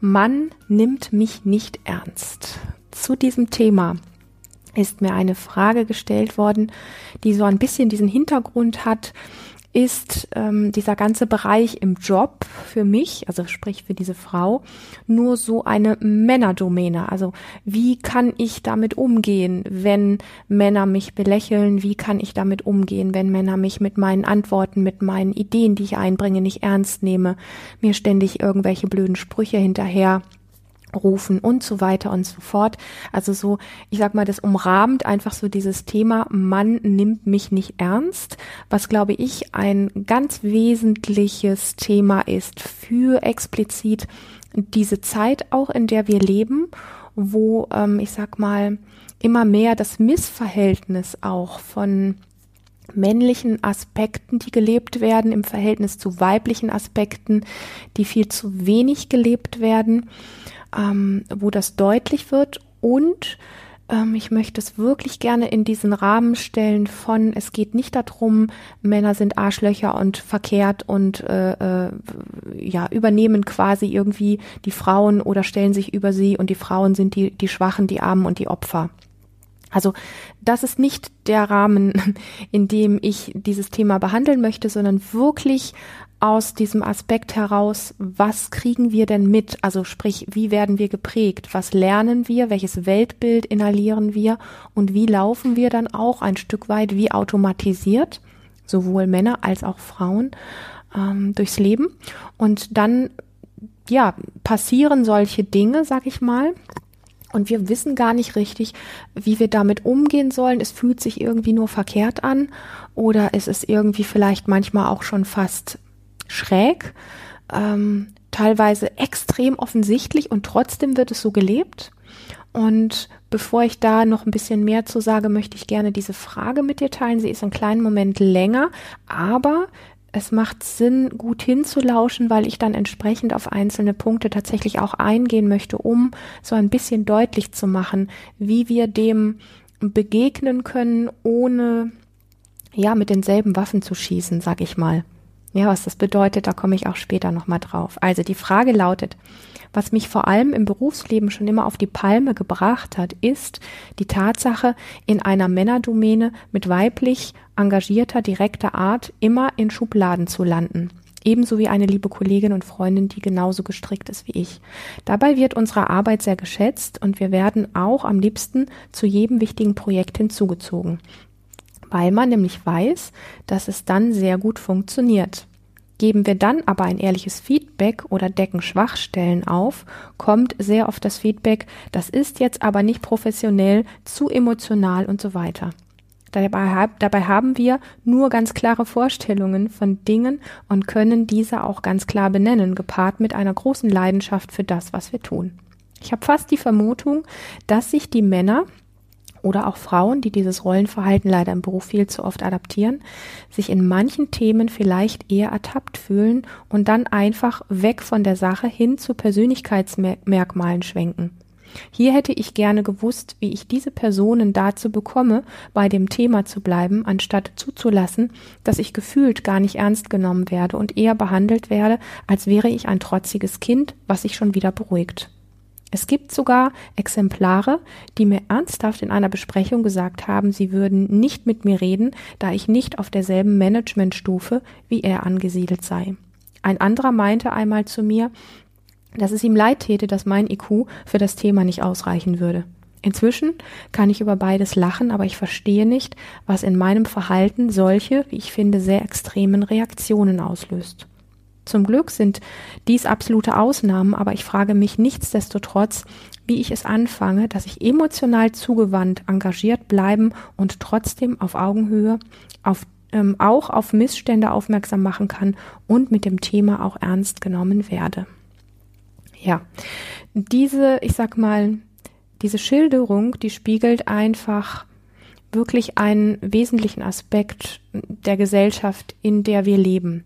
Mann nimmt mich nicht ernst. Zu diesem Thema ist mir eine Frage gestellt worden, die so ein bisschen diesen Hintergrund hat, ist ähm, dieser ganze Bereich im Job für mich, also sprich für diese Frau, nur so eine Männerdomäne. Also wie kann ich damit umgehen, wenn Männer mich belächeln? Wie kann ich damit umgehen, wenn Männer mich mit meinen Antworten, mit meinen Ideen, die ich einbringe, nicht ernst nehme, mir ständig irgendwelche blöden Sprüche hinterher rufen und so weiter und so fort. Also so, ich sag mal, das umrahmt einfach so dieses Thema, man nimmt mich nicht ernst, was glaube ich ein ganz wesentliches Thema ist für explizit diese Zeit auch, in der wir leben, wo, ähm, ich sag mal, immer mehr das Missverhältnis auch von männlichen Aspekten, die gelebt werden, im Verhältnis zu weiblichen Aspekten, die viel zu wenig gelebt werden ähm, wo das deutlich wird und ähm, ich möchte es wirklich gerne in diesen Rahmen stellen von, es geht nicht darum, Männer sind Arschlöcher und verkehrt und äh, äh, ja, übernehmen quasi irgendwie die Frauen oder stellen sich über sie und die Frauen sind die, die Schwachen, die Armen und die Opfer. Also das ist nicht der Rahmen, in dem ich dieses Thema behandeln möchte, sondern wirklich aus diesem Aspekt heraus, was kriegen wir denn mit? Also sprich, wie werden wir geprägt? Was lernen wir? Welches Weltbild inhalieren wir? Und wie laufen wir dann auch ein Stück weit wie automatisiert, sowohl Männer als auch Frauen, ähm, durchs Leben? Und dann, ja, passieren solche Dinge, sag ich mal, und wir wissen gar nicht richtig, wie wir damit umgehen sollen. Es fühlt sich irgendwie nur verkehrt an oder es ist irgendwie vielleicht manchmal auch schon fast schräg, ähm, teilweise extrem offensichtlich und trotzdem wird es so gelebt. Und bevor ich da noch ein bisschen mehr zu sage, möchte ich gerne diese Frage mit dir teilen. Sie ist einen kleinen Moment länger, aber es macht Sinn, gut hinzulauschen, weil ich dann entsprechend auf einzelne Punkte tatsächlich auch eingehen möchte, um so ein bisschen deutlich zu machen, wie wir dem begegnen können, ohne ja mit denselben Waffen zu schießen, sag ich mal. Ja, was das bedeutet, da komme ich auch später nochmal drauf. Also die Frage lautet, was mich vor allem im Berufsleben schon immer auf die Palme gebracht hat, ist die Tatsache, in einer Männerdomäne mit weiblich engagierter, direkter Art immer in Schubladen zu landen. Ebenso wie eine liebe Kollegin und Freundin, die genauso gestrickt ist wie ich. Dabei wird unsere Arbeit sehr geschätzt und wir werden auch am liebsten zu jedem wichtigen Projekt hinzugezogen weil man nämlich weiß, dass es dann sehr gut funktioniert. Geben wir dann aber ein ehrliches Feedback oder decken Schwachstellen auf, kommt sehr oft das Feedback, das ist jetzt aber nicht professionell, zu emotional und so weiter. Dabei, dabei, haben wir nur ganz klare Vorstellungen von Dingen und können diese auch ganz klar benennen, gepaart mit einer großen Leidenschaft für das, was wir tun. Ich habe fast die Vermutung, dass sich die Männer oder auch Frauen, die dieses Rollenverhalten leider im Beruf viel zu oft adaptieren, sich in manchen Themen vielleicht eher ertappt fühlen und dann einfach weg von der Sache hin zu Persönlichkeitsmerkmalen schwenken. Hier hätte ich gerne gewusst, wie ich diese Personen dazu bekomme, bei dem Thema zu bleiben, anstatt zuzulassen, dass ich gefühlt gar nicht ernst genommen werde und eher behandelt werde, als wäre ich ein trotziges Kind, was sich schon wieder beruhigt. Es gibt sogar Exemplare, die mir ernsthaft in einer Besprechung gesagt haben, sie würden nicht mit mir reden, da ich nicht auf derselben Managementstufe wie er angesiedelt sei. Ein anderer meinte einmal zu mir, dass es ihm leid täte, dass mein IQ für das Thema nicht ausreichen würde. Inzwischen kann ich über beides lachen, aber ich verstehe nicht, was in meinem Verhalten solche, wie ich finde, sehr extremen Reaktionen auslöst. Zum Glück sind dies absolute Ausnahmen, aber ich frage mich nichtsdestotrotz, wie ich es anfange, dass ich emotional zugewandt, engagiert bleiben und trotzdem auf Augenhöhe, auf, ähm, auch auf Missstände aufmerksam machen kann und mit dem Thema auch ernst genommen werde. Ja, diese, ich sag mal, diese Schilderung, die spiegelt einfach wirklich einen wesentlichen Aspekt der Gesellschaft, in der wir leben.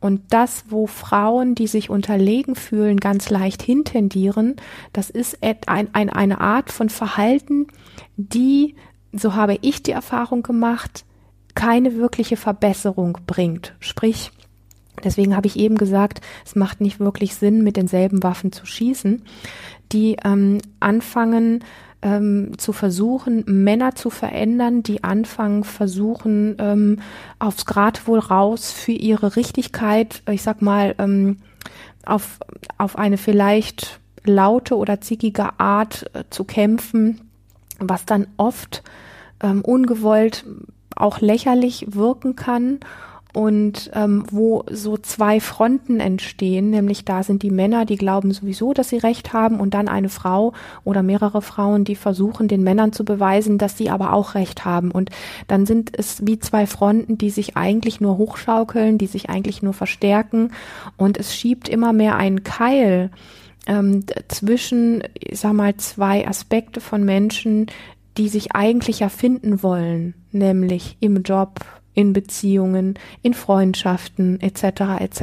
Und das, wo Frauen, die sich unterlegen fühlen, ganz leicht hintendieren, das ist ein, ein, eine Art von Verhalten, die, so habe ich die Erfahrung gemacht, keine wirkliche Verbesserung bringt. Sprich, deswegen habe ich eben gesagt, es macht nicht wirklich Sinn, mit denselben Waffen zu schießen, die ähm, anfangen, ähm, zu versuchen, Männer zu verändern, die anfangen, versuchen, ähm, aufs Gradwohl raus für ihre Richtigkeit, ich sag mal, ähm, auf, auf eine vielleicht laute oder zickige Art äh, zu kämpfen, was dann oft ähm, ungewollt auch lächerlich wirken kann und ähm, wo so zwei Fronten entstehen, nämlich da sind die Männer, die glauben sowieso, dass sie recht haben und dann eine Frau oder mehrere Frauen, die versuchen, den Männern zu beweisen, dass sie aber auch recht haben. Und dann sind es wie zwei Fronten, die sich eigentlich nur hochschaukeln, die sich eigentlich nur verstärken und es schiebt immer mehr einen Keil ähm, zwischen, ich sag mal, zwei Aspekte von Menschen, die sich eigentlich erfinden wollen, nämlich im Job, in Beziehungen, in Freundschaften etc. etc.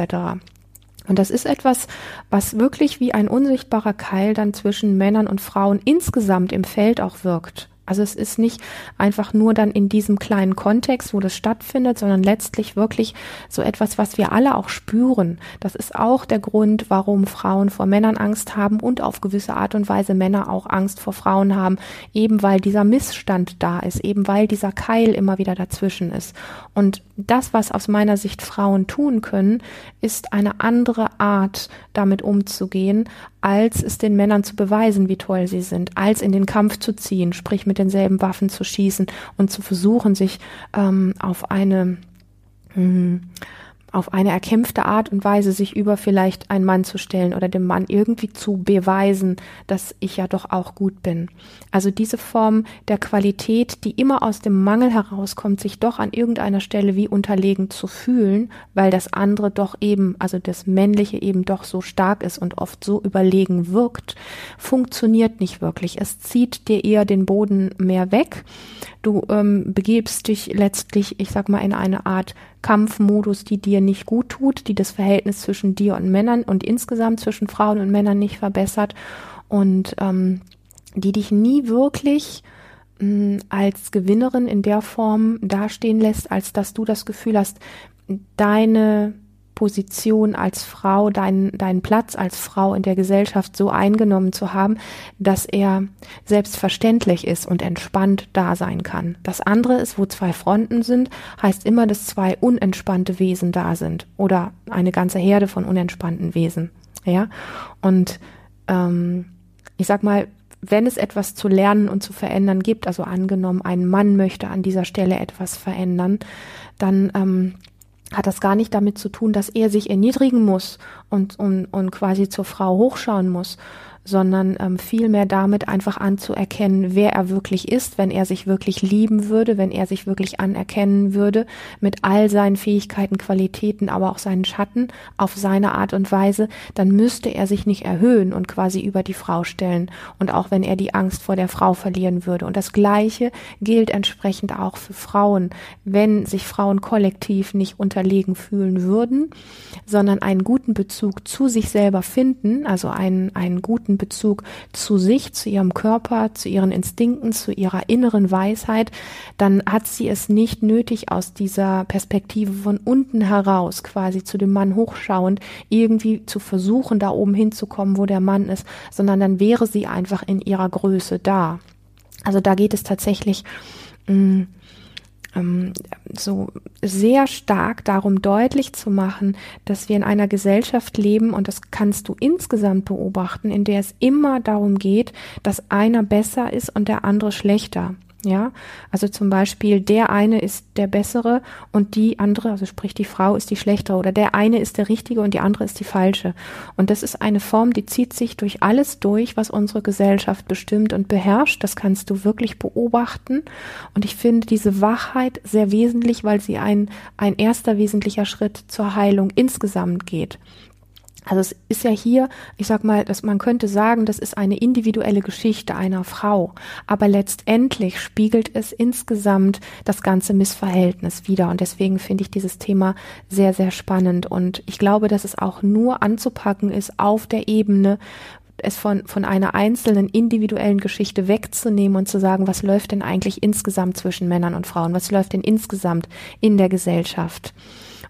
Und das ist etwas, was wirklich wie ein unsichtbarer Keil dann zwischen Männern und Frauen insgesamt im Feld auch wirkt. Also es ist nicht einfach nur dann in diesem kleinen Kontext, wo das stattfindet, sondern letztlich wirklich so etwas, was wir alle auch spüren. Das ist auch der Grund, warum Frauen vor Männern Angst haben und auf gewisse Art und Weise Männer auch Angst vor Frauen haben, eben weil dieser Missstand da ist, eben weil dieser Keil immer wieder dazwischen ist. Und das, was aus meiner Sicht Frauen tun können, ist eine andere Art, damit umzugehen, als es den Männern zu beweisen, wie toll sie sind, als in den Kampf zu ziehen, sprich mit denselben Waffen zu schießen und zu versuchen, sich ähm, auf eine mh, hm, auf eine erkämpfte Art und Weise sich über vielleicht einen Mann zu stellen oder dem Mann irgendwie zu beweisen, dass ich ja doch auch gut bin. Also diese Form der Qualität, die immer aus dem Mangel herauskommt, sich doch an irgendeiner Stelle wie unterlegen zu fühlen, weil das andere doch eben, also das Männliche eben doch so stark ist und oft so überlegen wirkt, funktioniert nicht wirklich. Es zieht dir eher den Boden mehr weg. Du ähm, begebst dich letztlich, ich sag mal, in eine Art Kampfmodus, die dir nicht gut tut, die das Verhältnis zwischen dir und Männern und insgesamt zwischen Frauen und Männern nicht verbessert und ähm, die dich nie wirklich mh, hm, als Gewinnerin in der Form dastehen lässt, als dass du das Gefühl hast, deine Position als Frau, deinen, deinen Platz als Frau in der Gesellschaft so eingenommen zu haben, dass er selbstverständlich ist und entspannt da sein kann. Das andere ist, wo zwei Fronten sind, heißt immer, dass zwei unentspannte Wesen da sind oder eine ganze Herde von unentspannten Wesen. Ja, und ähm, ich sag mal, wenn es etwas zu lernen und zu verändern gibt, also angenommen, ein Mann möchte an dieser Stelle etwas verändern, dann ähm, hat das gar nicht damit zu tun, dass er sich erniedrigen muss und, und, und quasi zur Frau hochschauen muss, sondern ähm, vielmehr damit einfach anzuerkennen, wer er wirklich ist, wenn er sich wirklich lieben würde, wenn er sich wirklich anerkennen würde, mit all seinen Fähigkeiten, Qualitäten, aber auch seinen Schatten auf seine Art und Weise, dann müsste er sich nicht erhöhen und quasi über die Frau stellen. Und auch wenn er die Angst vor der Frau verlieren würde. Und das Gleiche gilt entsprechend auch für Frauen. Wenn sich Frauen kollektiv nicht unterlegen fühlen würden, sondern einen guten Bezug zu sich selber finden, also einen, einen guten Bezug zu sich, zu ihrem Körper, zu ihren Instinkten, zu ihrer inneren Weisheit, dann hat sie es nicht nötig, aus dieser Perspektive von unten heraus, quasi zu dem Mann hochschauend, irgendwie zu versuchen, da oben hinzukommen, wo der Mann ist, sondern dann wäre sie einfach in ihrer Größe da. Also da geht es tatsächlich mh, mm, ähm, so sehr stark darum deutlich zu machen, dass wir in einer Gesellschaft leben und das kannst du insgesamt beobachten, in der es immer darum geht, dass einer besser ist und der andere schlechter. Ja, also zum Beispiel der eine ist der bessere und die andere, also sprich die Frau ist die schlechtere oder der eine ist der richtige und die andere ist die falsche. Und das ist eine Form, die zieht sich durch alles durch, was unsere Gesellschaft bestimmt und beherrscht. Das kannst du wirklich beobachten. Und ich finde diese Wachheit sehr wesentlich, weil sie ein, ein erster wesentlicher Schritt zur Heilung insgesamt geht. Also es ist ja hier, ich sag mal, dass man könnte sagen, das ist eine individuelle Geschichte einer Frau, aber letztendlich spiegelt es insgesamt das ganze Missverhältnis wieder und deswegen finde ich dieses Thema sehr sehr spannend und ich glaube, dass es auch nur anzupacken ist auf der Ebene es von, von einer einzelnen individuellen Geschichte wegzunehmen und zu sagen, was läuft denn eigentlich insgesamt zwischen Männern und Frauen? Was läuft denn insgesamt in der Gesellschaft?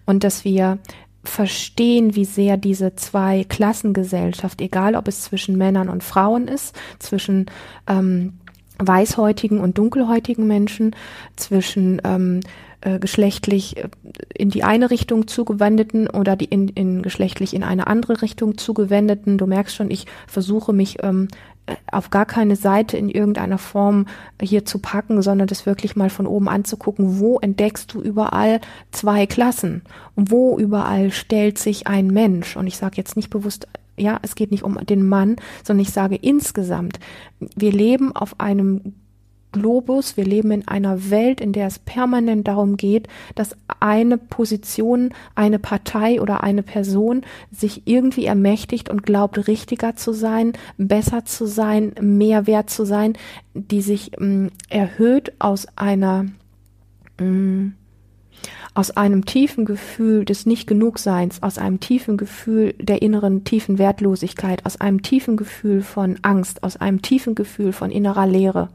Und dass wir verstehen, wie sehr diese zwei Klassengesellschaft, egal ob es zwischen Männern und Frauen ist, zwischen ähm, weißhäutigen und dunkelhäutigen Menschen, zwischen ähm, äh, geschlechtlich äh, in die eine Richtung zugewendeten oder die in, in geschlechtlich in eine andere Richtung zugewendeten. Du merkst schon, ich versuche mich ähm, auf gar keine Seite in irgendeiner Form hier zu packen, sondern das wirklich mal von oben anzugucken, wo entdeckst du überall zwei Klassen wo überall stellt sich ein Mensch. Und ich sage jetzt nicht bewusst, ja, es geht nicht um den Mann, sondern ich sage insgesamt, wir leben auf einem Globus, wir leben in einer Welt, in der es permanent darum geht, dass eine Position, eine Partei oder eine Person sich irgendwie ermächtigt und glaubt, richtiger zu sein, besser zu sein, mehr wert zu sein, die sich mh, mm, erhöht aus einer mh, mm, aus einem tiefen Gefühl des Nicht-Genugseins, aus einem tiefen Gefühl der inneren tiefen Wertlosigkeit, aus einem tiefen Gefühl von Angst, aus einem tiefen Gefühl von innerer Leere.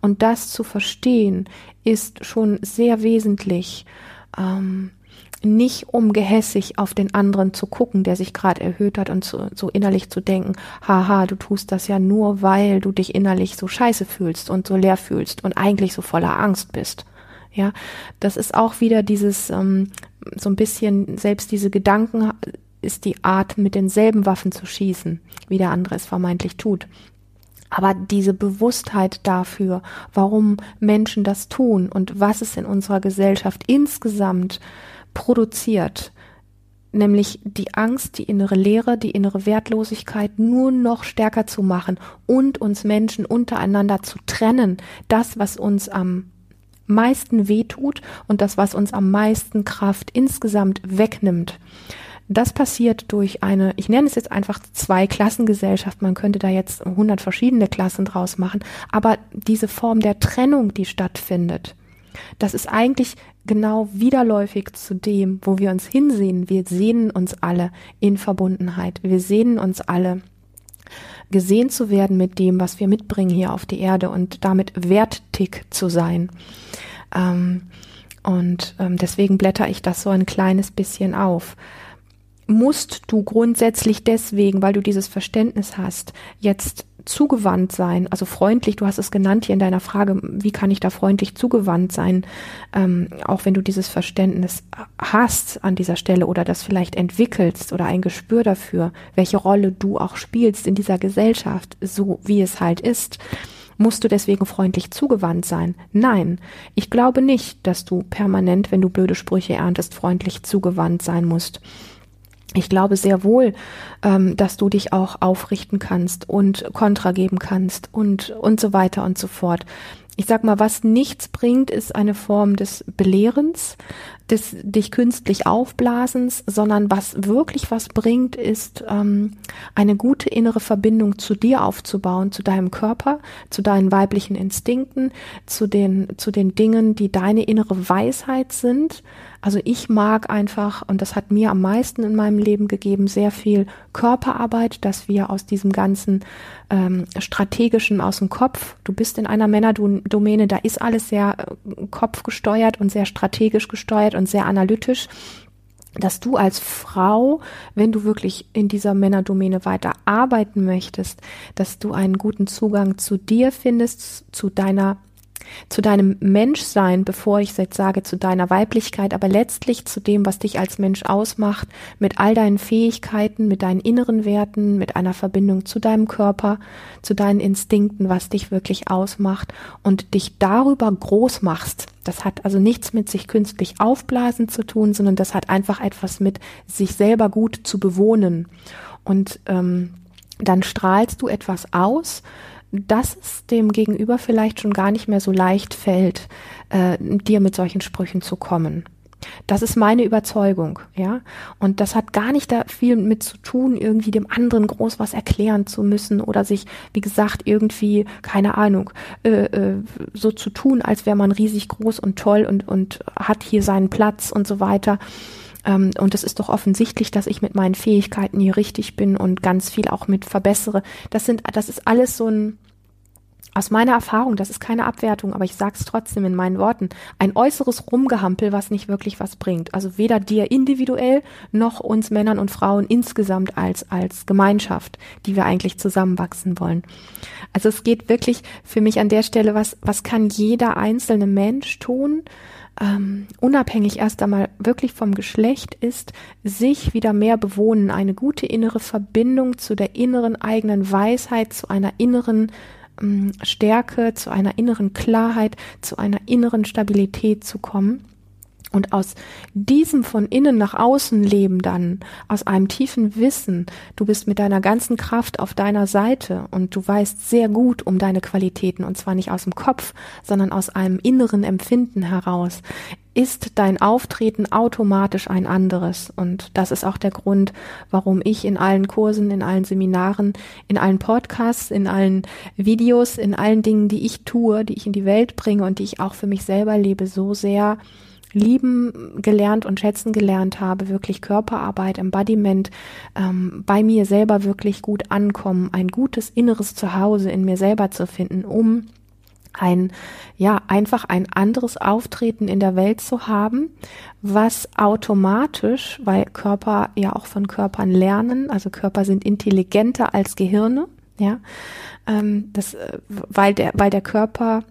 Und das zu verstehen, ist schon sehr wesentlich. Ähm, nicht um gehässig auf den anderen zu gucken, der sich gerade erhöht hat und zu, so innerlich zu denken, haha, du tust das ja nur, weil du dich innerlich so scheiße fühlst und so leer fühlst und eigentlich so voller Angst bist. Ja, das ist auch wieder dieses ähm, so ein bisschen selbst diese Gedanken ist die Art, mit denselben Waffen zu schießen, wie der andere es vermeintlich tut. Aber diese Bewusstheit dafür, warum Menschen das tun und was es in unserer Gesellschaft insgesamt produziert, nämlich die Angst, die innere Leere, die innere Wertlosigkeit nur noch stärker zu machen und uns Menschen untereinander zu trennen, das, was uns am meisten wehtut und das, was uns am meisten Kraft insgesamt wegnimmt. Das passiert durch eine, ich nenne es jetzt einfach zwei Klassengesellschaft, man könnte da jetzt 100 verschiedene Klassen draus machen, aber diese Form der Trennung, die stattfindet, das ist eigentlich genau widerläufig zu dem, wo wir uns hinsehen. Wir sehnen uns alle in Verbundenheit. Wir sehnen uns alle gesehen zu werden mit dem, was wir mitbringen hier auf die Erde und damit wertig zu sein. Ähm, und ähm, deswegen blätter ich das so ein kleines bisschen auf. Musst du grundsätzlich deswegen, weil du dieses Verständnis hast, jetzt zugewandt sein, also freundlich, du hast es genannt hier in deiner Frage, wie kann ich da freundlich zugewandt sein, ähm, auch wenn du dieses Verständnis hast an dieser Stelle oder das vielleicht entwickelst oder ein Gespür dafür, welche Rolle du auch spielst in dieser Gesellschaft, so wie es halt ist. Musst du deswegen freundlich zugewandt sein? Nein, ich glaube nicht, dass du permanent, wenn du blöde Sprüche erntest, freundlich zugewandt sein musst ich glaube sehr wohl, ähm, dass du dich auch aufrichten kannst und Kontra geben kannst und, und so weiter und so fort. Ich sag mal, was nichts bringt, ist eine Form des Belehrens, des dich künstlich aufblasens, sondern was wirklich was bringt, ist ähm, eine gute innere Verbindung zu dir aufzubauen, zu deinem Körper, zu deinen weiblichen Instinkten, zu den zu den Dingen, die deine innere Weisheit sind. Also ich mag einfach, und das hat mir am meisten in meinem Leben gegeben, sehr viel Körperarbeit, dass wir aus diesem ganzen ähm, strategischen aus dem Kopf, du bist in einer Männerdomäne, da ist alles sehr äh, kopfgesteuert und sehr strategisch gesteuert und sehr analytisch dass du als Frau, wenn du wirklich in dieser Männerdomäne weiter arbeiten möchtest, dass du einen guten Zugang zu dir findest, zu deiner zu deinem Menschsein, bevor ich jetzt sage zu deiner Weiblichkeit, aber letztlich zu dem, was dich als Mensch ausmacht, mit all deinen Fähigkeiten, mit deinen inneren Werten, mit einer Verbindung zu deinem Körper, zu deinen Instinkten, was dich wirklich ausmacht und dich darüber groß machst. Das hat also nichts mit sich künstlich aufblasen zu tun, sondern das hat einfach etwas mit sich selber gut zu bewohnen. Und ähm, dann strahlst du etwas aus, dass es dem Gegenüber vielleicht schon gar nicht mehr so leicht fällt, äh, dir mit solchen Sprüchen zu kommen. Das ist meine Überzeugung, ja. Und das hat gar nicht da viel mit zu tun, irgendwie dem anderen groß was erklären zu müssen oder sich, wie gesagt, irgendwie, keine Ahnung, äh, äh, so zu tun, als wäre man riesig groß und toll und, und hat hier seinen Platz und so weiter. Ähm, und es ist doch offensichtlich, dass ich mit meinen Fähigkeiten hier richtig bin und ganz viel auch mit verbessere. Das sind, das ist alles so ein, aus meiner Erfahrung, das ist keine Abwertung, aber ich sage es trotzdem in meinen Worten, ein äußeres Rumgehampel, was nicht wirklich was bringt. Also weder dir individuell noch uns Männern und Frauen insgesamt als, als Gemeinschaft, die wir eigentlich zusammenwachsen wollen. Also es geht wirklich für mich an der Stelle, was, was kann jeder einzelne Mensch tun, ähm, unabhängig erst einmal wirklich vom Geschlecht ist, sich wieder mehr bewohnen, eine gute innere Verbindung zu der inneren eigenen Weisheit, zu einer inneren Stärke, zu einer inneren Klarheit, zu einer inneren Stabilität zu kommen. Und aus diesem von innen nach außen Leben dann, aus einem tiefen Wissen, du bist mit deiner ganzen Kraft auf deiner Seite und du weißt sehr gut um deine Qualitäten und zwar nicht aus dem Kopf, sondern aus einem inneren Empfinden heraus, ist dein Auftreten automatisch ein anderes. Und das ist auch der Grund, warum ich in allen Kursen, in allen Seminaren, in allen Podcasts, in allen Videos, in allen Dingen, die ich tue, die ich in die Welt bringe und die ich auch für mich selber lebe, so sehr lieben gelernt und schätzen gelernt habe, wirklich Körperarbeit, Embodiment, ähm, bei mir selber wirklich gut ankommen, ein gutes inneres Zuhause in mir selber zu finden, um ein, ja, einfach ein anderes Auftreten in der Welt zu haben, was automatisch, weil Körper ja auch von Körpern lernen, also Körper sind intelligenter als Gehirne, ja, ähm, das, äh, weil der, weil der Körper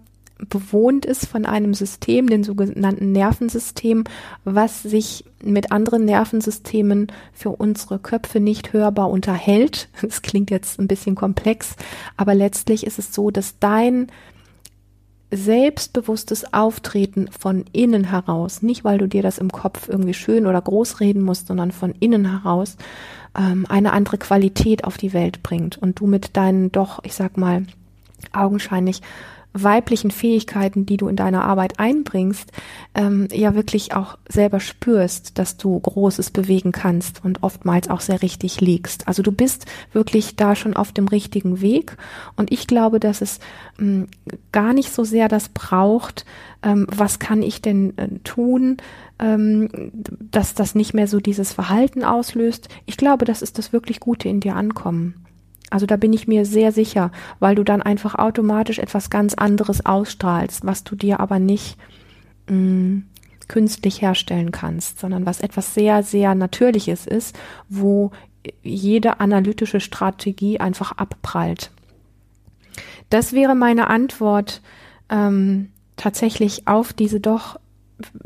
bewohnt ist von einem System, den sogenannten Nervensystem, was sich mit anderen Nervensystemen für unsere Köpfe nicht hörbar unterhält. Das klingt jetzt ein bisschen komplex, aber letztlich ist es so, dass dein selbstbewusstes Auftreten von innen heraus, nicht weil du dir das im Kopf irgendwie schön oder groß reden musst, sondern von innen heraus ähm, eine andere Qualität auf die Welt bringt und du mit deinen doch, ich sag mal, augenscheinlich weiblichen Fähigkeiten, die du in deiner Arbeit einbringst, ähm, ja wirklich auch selber spürst, dass du Großes bewegen kannst und oftmals auch sehr richtig liegst. Also du bist wirklich da schon auf dem richtigen Weg und ich glaube, dass es ähm, gar nicht so sehr das braucht, ähm, was kann ich denn äh, tun, ähm, dass das nicht mehr so dieses Verhalten auslöst. Ich glaube, das ist das wirklich Gute in dir ankommen. Also da bin ich mir sehr sicher, weil du dann einfach automatisch etwas ganz anderes ausstrahlst, was du dir aber nicht mh, mm, künstlich herstellen kannst, sondern was etwas sehr, sehr Natürliches ist, wo jede analytische Strategie einfach abprallt. Das wäre meine Antwort ähm, tatsächlich auf diese doch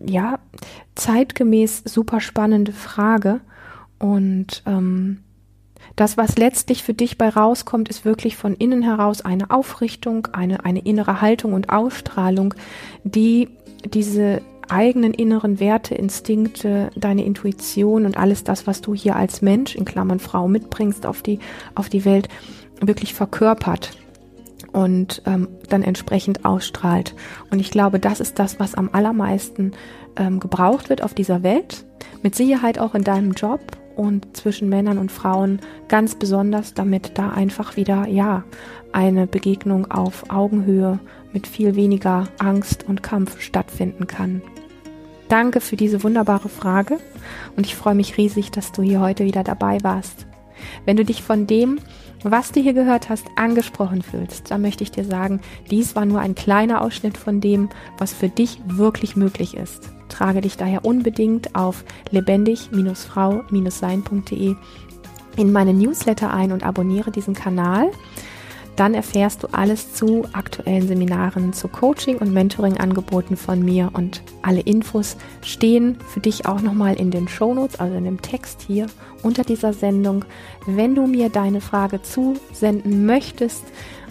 ja zeitgemäß super spannende Frage und ähm, das, was letztlich für dich bei rauskommt, ist wirklich von innen heraus eine Aufrichtung, eine, eine innere Haltung und Ausstrahlung, die diese eigenen inneren Werte, Instinkte, deine Intuition und alles das, was du hier als Mensch, in Klammern Frau, mitbringst auf die, auf die Welt, wirklich verkörpert und ähm, dann entsprechend ausstrahlt. Und ich glaube, das ist das, was am allermeisten ähm, gebraucht wird auf dieser Welt. Mit Sicherheit auch in deinem Job und zwischen Männern und Frauen ganz besonders, damit da einfach wieder, ja, eine Begegnung auf Augenhöhe mit viel weniger Angst und Kampf stattfinden kann. Danke für diese wunderbare Frage und ich freue mich riesig, dass du hier heute wieder dabei warst. Wenn du dich von dem, was du hier gehört hast, angesprochen fühlst, dann möchte ich dir sagen, dies war nur ein kleiner Ausschnitt von dem, was für dich wirklich möglich ist. Trage dich daher unbedingt auf lebendig-frau-sein.de in meine Newsletter ein und abonniere diesen Kanal. Dann erfährst du alles zu aktuellen Seminaren, zu Coaching- und Mentoring-Angeboten von mir und alle Infos stehen für dich auch nochmal in den Shownotes, also in dem Text hier unter dieser Sendung. Wenn du mir deine Frage zusenden möchtest,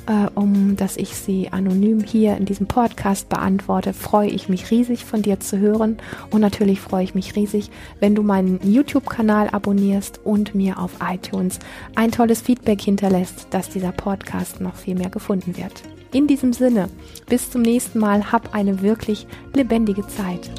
äh, um dass ich sie anonym hier in diesem Podcast beantworte, freue ich mich riesig von dir zu hören und natürlich freue ich mich riesig, wenn du meinen YouTube-Kanal abonnierst und mir auf iTunes ein tolles Feedback hinterlässt, dass dieser Podcast noch viel mehr gefunden wird. In diesem Sinne, bis zum nächsten Mal, hab eine wirklich lebendige Zeit.